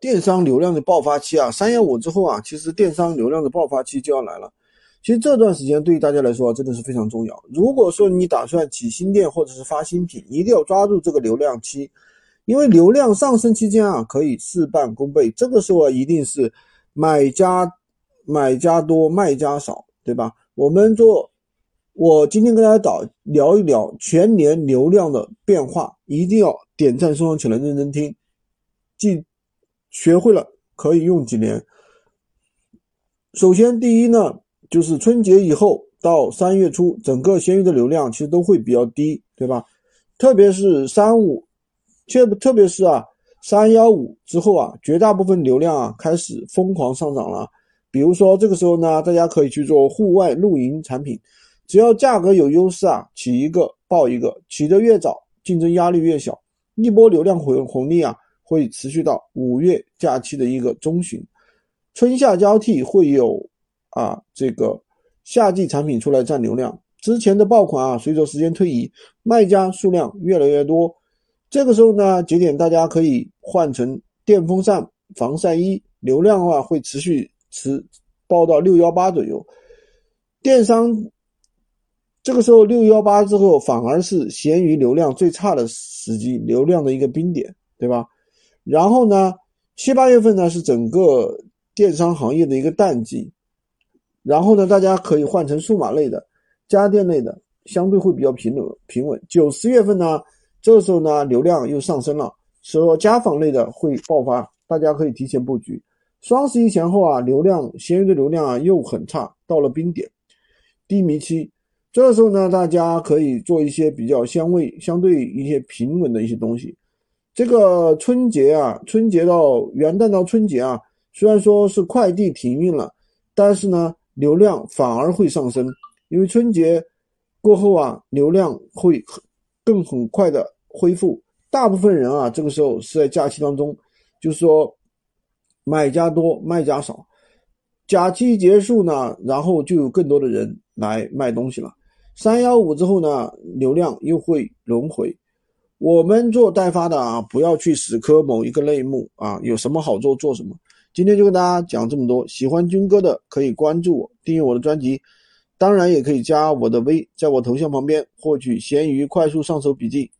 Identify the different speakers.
Speaker 1: 电商流量的爆发期啊，三幺五之后啊，其实电商流量的爆发期就要来了。其实这段时间对于大家来说真的是非常重要。如果说你打算起新店或者是发新品，一定要抓住这个流量期，因为流量上升期间啊，可以事半功倍。这个时候啊，一定是买家买家多，卖家少，对吧？我们做，我今天跟大家导聊一聊全年流量的变化，一定要点赞收藏起来，认真听，记学会了可以用几年。首先，第一呢。就是春节以后到三月初，整个闲鱼的流量其实都会比较低，对吧？特别是三五，特特别是啊三幺五之后啊，绝大部分流量啊开始疯狂上涨了。比如说这个时候呢，大家可以去做户外露营产品，只要价格有优势啊，起一个爆一个，起得越早，竞争压力越小，一波流量红红利啊会持续到五月假期的一个中旬，春夏交替会有。啊，这个夏季产品出来占流量，之前的爆款啊，随着时间推移，卖家数量越来越多。这个时候呢，节点大家可以换成电风扇、防晒衣，流量的话会持续持爆到六幺八左右。电商这个时候六幺八之后，反而是闲鱼流量最差的时机，流量的一个冰点，对吧？然后呢，七八月份呢是整个电商行业的一个淡季。然后呢，大家可以换成数码类的、家电类的，相对会比较平稳平稳。九十月份呢，这时候呢，流量又上升了，说家纺类的会爆发，大家可以提前布局。双十一前后啊，流量闲鱼的流量啊又很差，到了冰点低迷期。这时候呢，大家可以做一些比较相位相对一些平稳的一些东西。这个春节啊，春节到元旦到春节啊，虽然说是快递停运了，但是呢。流量反而会上升，因为春节过后啊，流量会更很快的恢复。大部分人啊，这个时候是在假期当中，就是说买家多，卖家少。假期结束呢，然后就有更多的人来卖东西了。三幺五之后呢，流量又会轮回。我们做代发的啊，不要去死磕某一个类目啊，有什么好做做什么。今天就跟大家讲这么多，喜欢军哥的可以关注我，订阅我的专辑，当然也可以加我的微，在我头像旁边获取闲鱼快速上手笔记。